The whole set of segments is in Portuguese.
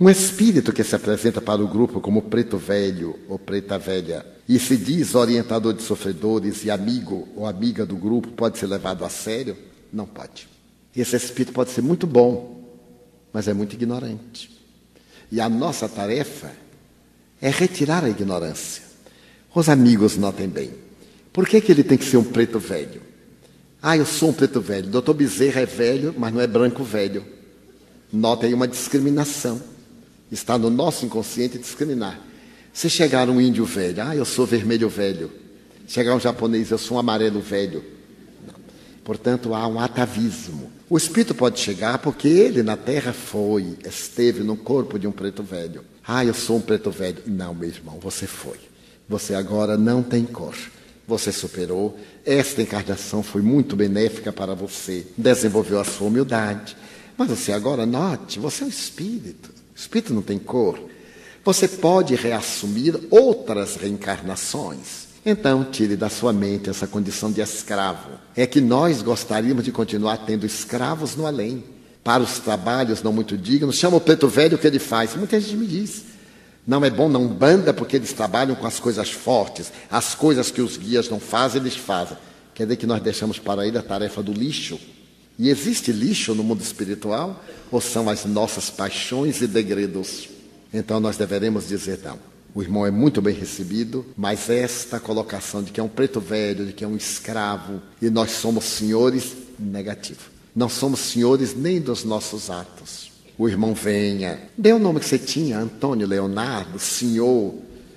Um espírito que se apresenta para o grupo como preto velho ou preta velha e se diz orientador de sofredores e amigo ou amiga do grupo pode ser levado a sério? Não pode. Esse espírito pode ser muito bom, mas é muito ignorante. E a nossa tarefa é retirar a ignorância. Os amigos notem bem. Por que, que ele tem que ser um preto velho? Ah, eu sou um preto velho. Doutor Bezerra é velho, mas não é branco velho. Notem aí uma discriminação. Está no nosso inconsciente discriminar. Se chegar um índio velho, ah, eu sou vermelho velho. Chegar um japonês, eu sou um amarelo velho. Portanto, há um atavismo. O espírito pode chegar porque ele na terra foi, esteve no corpo de um preto velho. Ah, eu sou um preto velho. Não, meu irmão, você foi. Você agora não tem cor. Você superou. Esta encarnação foi muito benéfica para você. Desenvolveu a sua humildade. Mas você agora, note, você é um espírito. Espírito não tem cor. Você pode reassumir outras reencarnações. Então, tire da sua mente essa condição de escravo. É que nós gostaríamos de continuar tendo escravos no além, para os trabalhos não muito dignos. Chama o preto velho o que ele faz. Muita gente me diz. Não é bom não banda porque eles trabalham com as coisas fortes, as coisas que os guias não fazem, eles fazem. Quer dizer que nós deixamos para ele a tarefa do lixo. E existe lixo no mundo espiritual? Ou são as nossas paixões e degredos? Então nós deveremos dizer não. O irmão é muito bem recebido, mas esta colocação de que é um preto velho, de que é um escravo, e nós somos senhores, negativo. Não somos senhores nem dos nossos atos. O irmão venha, dê o nome que você tinha, Antônio Leonardo, senhor,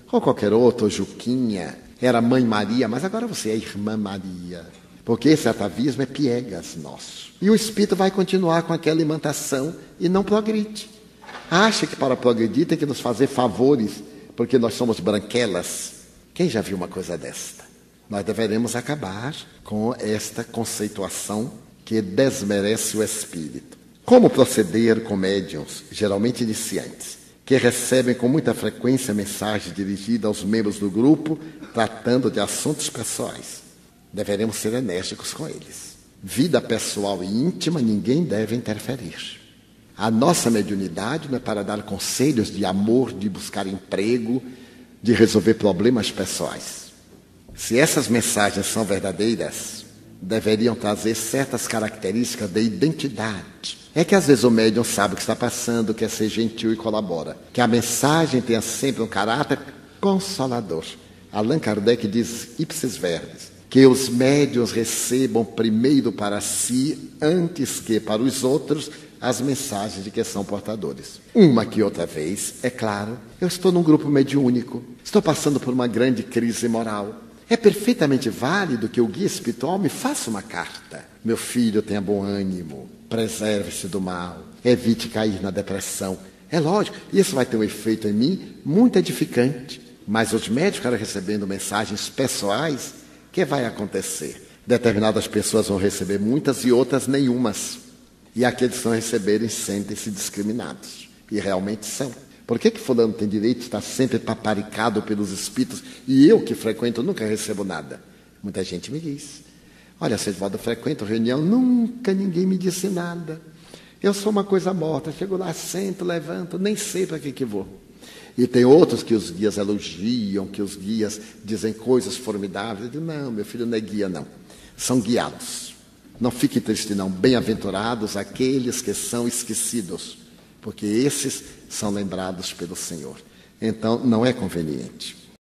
ou qualquer outro, Juquinha, era mãe Maria, mas agora você é irmã Maria. Porque esse atavismo é piegas nosso. E o espírito vai continuar com aquela alimentação e não progride. Acha que para progredir tem que nos fazer favores, porque nós somos branquelas. Quem já viu uma coisa desta? Nós deveremos acabar com esta conceituação que desmerece o espírito. Como proceder com médiums, geralmente iniciantes, que recebem com muita frequência mensagens dirigidas aos membros do grupo tratando de assuntos pessoais? Deveremos ser enérgicos com eles. Vida pessoal e íntima ninguém deve interferir. A nossa mediunidade não é para dar conselhos de amor, de buscar emprego, de resolver problemas pessoais. Se essas mensagens são verdadeiras, deveriam trazer certas características de identidade. É que às vezes o médium sabe o que está passando, quer ser gentil e colabora. Que a mensagem tenha sempre um caráter consolador. Allan Kardec diz ipsis verbis que os médios recebam primeiro para si, antes que para os outros, as mensagens de que são portadores. Uma que outra vez, é claro, eu estou num grupo mediúnico, estou passando por uma grande crise moral. É perfeitamente válido que o guia espiritual me faça uma carta. Meu filho tenha bom ânimo, preserve-se do mal, evite cair na depressão. É lógico, isso vai ter um efeito em mim muito edificante. Mas os médicos recebendo mensagens pessoais, que vai acontecer? Determinadas pessoas vão receber muitas e outras nenhumas. E aqueles que não receberem sentem-se discriminados. E realmente são. Por que, que fulano tem direito de estar sempre paparicado pelos espíritos e eu que frequento nunca recebo nada? Muita gente me diz. Olha, Sedvaldo, eu frequento reunião, nunca ninguém me disse nada. Eu sou uma coisa morta, chego lá, sento, levanto, nem sei para que, que vou. E tem outros que os guias elogiam, que os guias dizem coisas formidáveis. Eu digo, não, meu filho não é guia, não. São guiados. Não fique triste, não. Bem-aventurados aqueles que são esquecidos, porque esses são lembrados pelo Senhor. Então, não é conveniente.